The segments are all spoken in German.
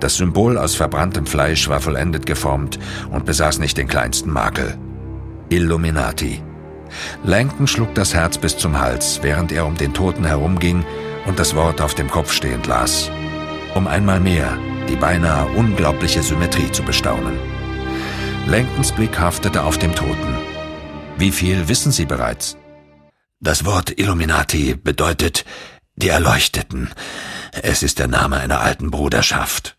Das Symbol aus verbranntem Fleisch war vollendet geformt und besaß nicht den kleinsten Makel. Illuminati. Langton schlug das Herz bis zum Hals, während er um den Toten herumging und das Wort auf dem Kopf stehend las. Um einmal mehr die beinahe unglaubliche Symmetrie zu bestaunen. Langtons Blick haftete auf dem Toten. Wie viel wissen Sie bereits? Das Wort Illuminati bedeutet die Erleuchteten. Es ist der Name einer alten Bruderschaft.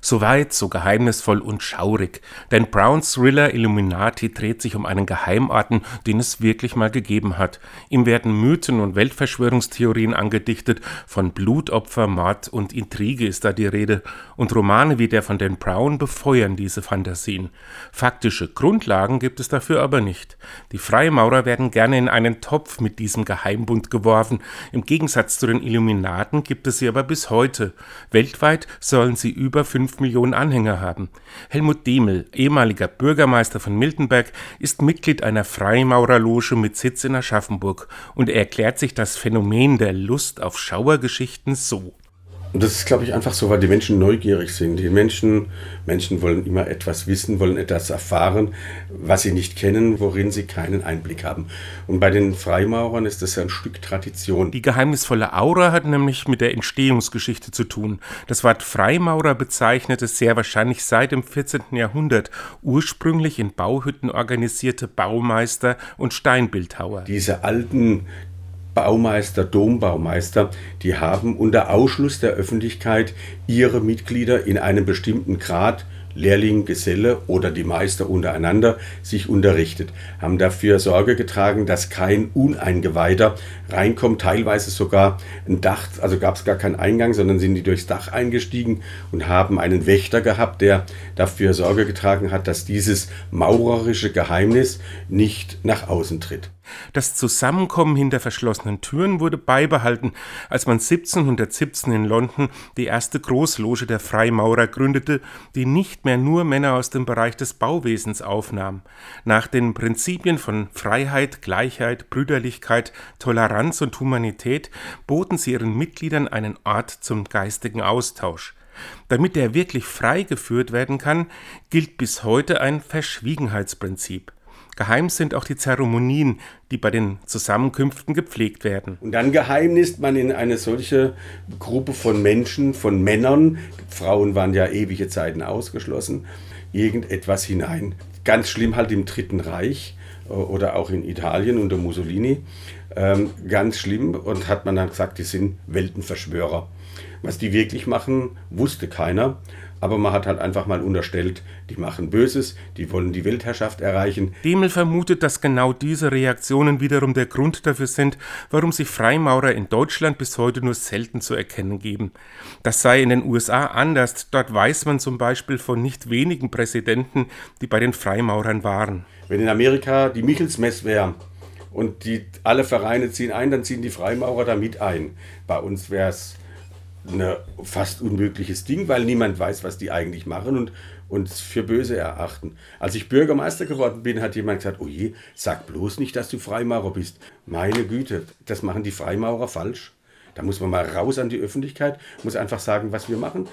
So weit, so geheimnisvoll und schaurig. Denn Browns Thriller Illuminati dreht sich um einen Geheimarten, den es wirklich mal gegeben hat. Ihm werden Mythen und Weltverschwörungstheorien angedichtet, von Blutopfer, Mord und Intrige ist da die Rede. Und Romane wie der von Dan Brown befeuern diese Fantasien. Faktische Grundlagen gibt es dafür aber nicht. Die Freimaurer werden gerne in einen Topf mit diesem Geheimbund geworfen. Im Gegensatz zu den Illuminaten gibt es sie aber bis heute. Weltweit sollen sie über fünf 5 Millionen Anhänger haben. Helmut Demel, ehemaliger Bürgermeister von Miltenberg, ist Mitglied einer Freimaurerloge mit Sitz in Aschaffenburg und er erklärt sich das Phänomen der Lust auf Schauergeschichten so. Und das ist, glaube ich, einfach so, weil die Menschen neugierig sind. Die Menschen, Menschen wollen immer etwas wissen, wollen etwas erfahren, was sie nicht kennen, worin sie keinen Einblick haben. Und bei den Freimaurern ist das ja ein Stück Tradition. Die geheimnisvolle Aura hat nämlich mit der Entstehungsgeschichte zu tun. Das Wort Freimaurer bezeichnet es sehr wahrscheinlich seit dem 14. Jahrhundert ursprünglich in Bauhütten organisierte Baumeister und Steinbildhauer. Diese alten Baumeister, Dombaumeister, die haben unter Ausschluss der Öffentlichkeit ihre Mitglieder in einem bestimmten Grad Lehrling, Geselle oder die Meister untereinander sich unterrichtet, haben dafür Sorge getragen, dass kein Uneingeweihter reinkommt, teilweise sogar ein Dach, also gab es gar keinen Eingang, sondern sind die durchs Dach eingestiegen und haben einen Wächter gehabt, der dafür Sorge getragen hat, dass dieses maurerische Geheimnis nicht nach außen tritt. Das Zusammenkommen hinter verschlossenen Türen wurde beibehalten, als man 1717 in London die erste Großloge der Freimaurer gründete, die nicht mehr nur Männer aus dem Bereich des Bauwesens aufnahm. Nach den Prinzipien von Freiheit, Gleichheit, Brüderlichkeit, Toleranz und Humanität boten sie ihren Mitgliedern einen Ort zum geistigen Austausch. Damit er wirklich frei geführt werden kann, gilt bis heute ein Verschwiegenheitsprinzip. Geheim sind auch die Zeremonien, die bei den Zusammenkünften gepflegt werden. Und dann geheimnist man in eine solche Gruppe von Menschen, von Männern, Frauen waren ja ewige Zeiten ausgeschlossen, irgendetwas hinein. Ganz schlimm halt im Dritten Reich äh, oder auch in Italien unter Mussolini. Ähm, ganz schlimm und hat man dann gesagt, die sind Weltenverschwörer. Was die wirklich machen, wusste keiner aber man hat halt einfach mal unterstellt, die machen Böses, die wollen die Weltherrschaft erreichen. Demel vermutet, dass genau diese Reaktionen wiederum der Grund dafür sind, warum sich Freimaurer in Deutschland bis heute nur selten zu erkennen geben. Das sei in den USA anders, dort weiß man zum Beispiel von nicht wenigen Präsidenten, die bei den Freimaurern waren. Wenn in Amerika die Michelsmess wäre, und die, alle Vereine ziehen ein, dann ziehen die Freimaurer da mit ein. Bei uns wäre es ein fast unmögliches Ding, weil niemand weiß, was die eigentlich machen und uns für böse erachten. Als ich Bürgermeister geworden bin, hat jemand gesagt, oh je, sag bloß nicht, dass du Freimaurer bist. Meine Güte, das machen die Freimaurer falsch. Da muss man mal raus an die Öffentlichkeit, muss einfach sagen, was wir machen.